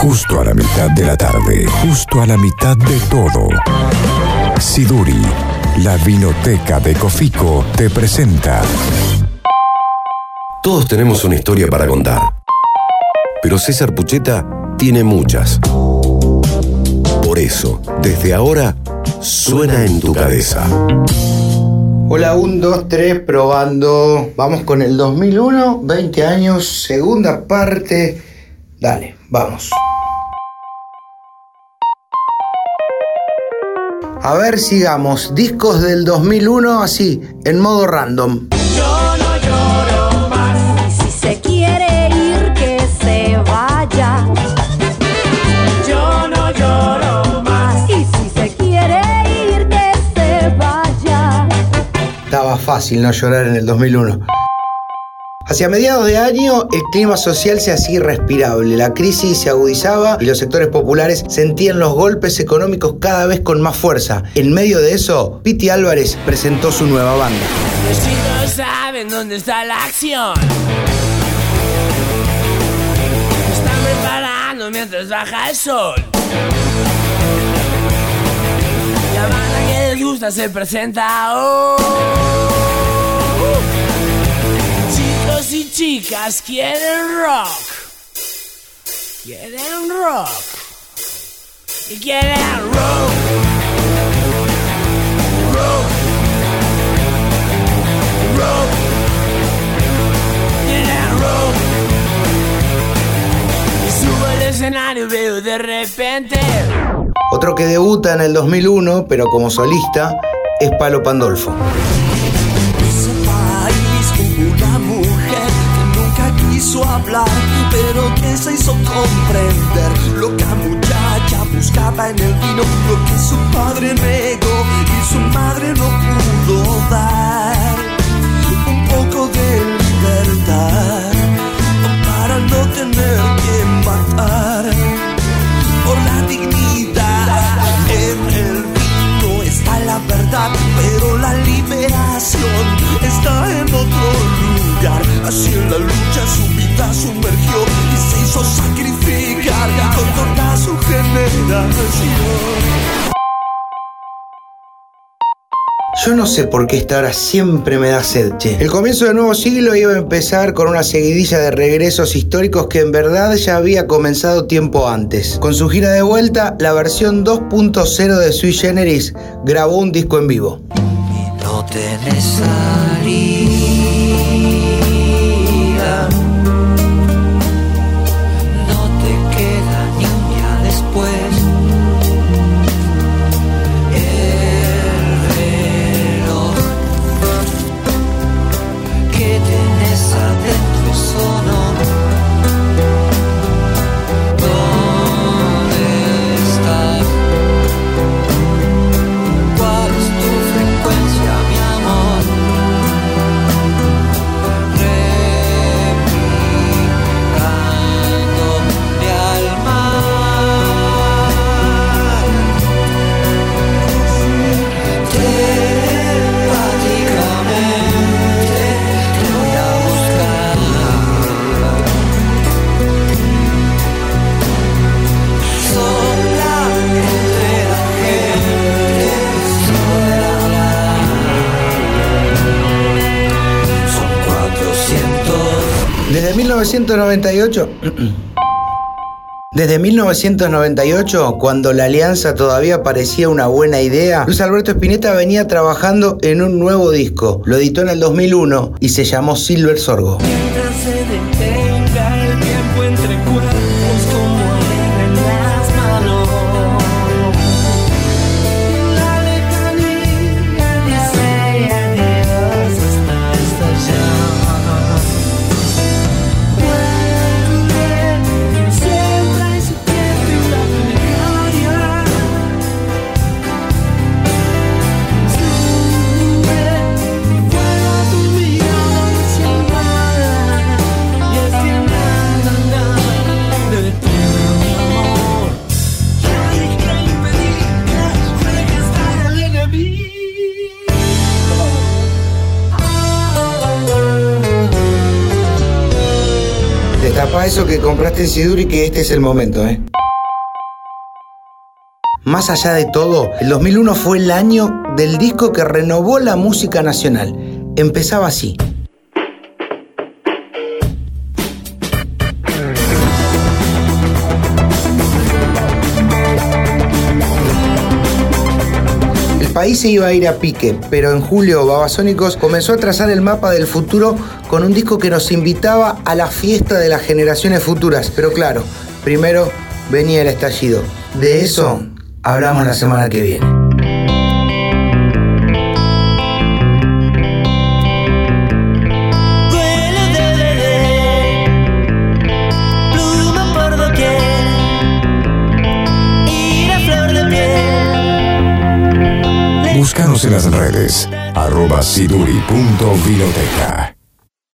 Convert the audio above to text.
Justo a la mitad de la tarde, justo a la mitad de todo. Siduri, la vinoteca de Cofico, te presenta. Todos tenemos una historia para contar. Pero César Pucheta tiene muchas. Por eso, desde ahora, suena en tu cabeza. Hola, 1, 2, 3, probando. Vamos con el 2001, 20 años, segunda parte. Dale, vamos. A ver, sigamos. Discos del 2001 así, en modo random. Yo no lloro más. Si se quiere ir, que se vaya. Yo no lloro más. Y si se quiere ir, que se vaya. Estaba fácil no llorar en el 2001. Hacia mediados de año, el clima social se hacía irrespirable, la crisis se agudizaba y los sectores populares sentían los golpes económicos cada vez con más fuerza. En medio de eso, Piti Álvarez presentó su nueva banda. Los chicos saben dónde está la acción. Están preparando mientras baja el sol. La banda que les gusta se presenta hoy. Chicas quieren rock. Quieren rock. Y quieren rock. Rock. Rock. Quieren rock. Y subo al escenario y veo de repente. Otro que debuta en el 2001, pero como solista, es Palo Pandolfo. País una mujer quiso hablar, pero que se hizo comprender. Loca muchacha buscaba en el vino lo que su padre negó y su madre no pudo dar. Un poco de libertad para no tener que matar por la dignidad. En el vino está la verdad, pero la liberación Así en la lucha su vida sumergió y se hizo sacrificar con toda su generación. Yo no sé por qué esta hora siempre me da sed, che. El comienzo del nuevo siglo iba a empezar con una seguidilla de regresos históricos que en verdad ya había comenzado tiempo antes. Con su gira de vuelta, la versión 2.0 de Sui Generis grabó un disco en vivo. No Desde 1998... Desde 1998, cuando la alianza todavía parecía una buena idea, Luis Alberto Spinetta venía trabajando en un nuevo disco. Lo editó en el 2001 y se llamó Silver Sorgo. a eso que compraste en Siduri que este es el momento, ¿eh? Más allá de todo, el 2001 fue el año del disco que renovó la música nacional. Empezaba así. País se iba a ir a pique, pero en julio Babasónicos comenzó a trazar el mapa del futuro con un disco que nos invitaba a la fiesta de las generaciones futuras. Pero claro, primero venía el estallido. De eso hablamos la semana que viene. Búscanos en las redes, arroba siduri.vinoteca.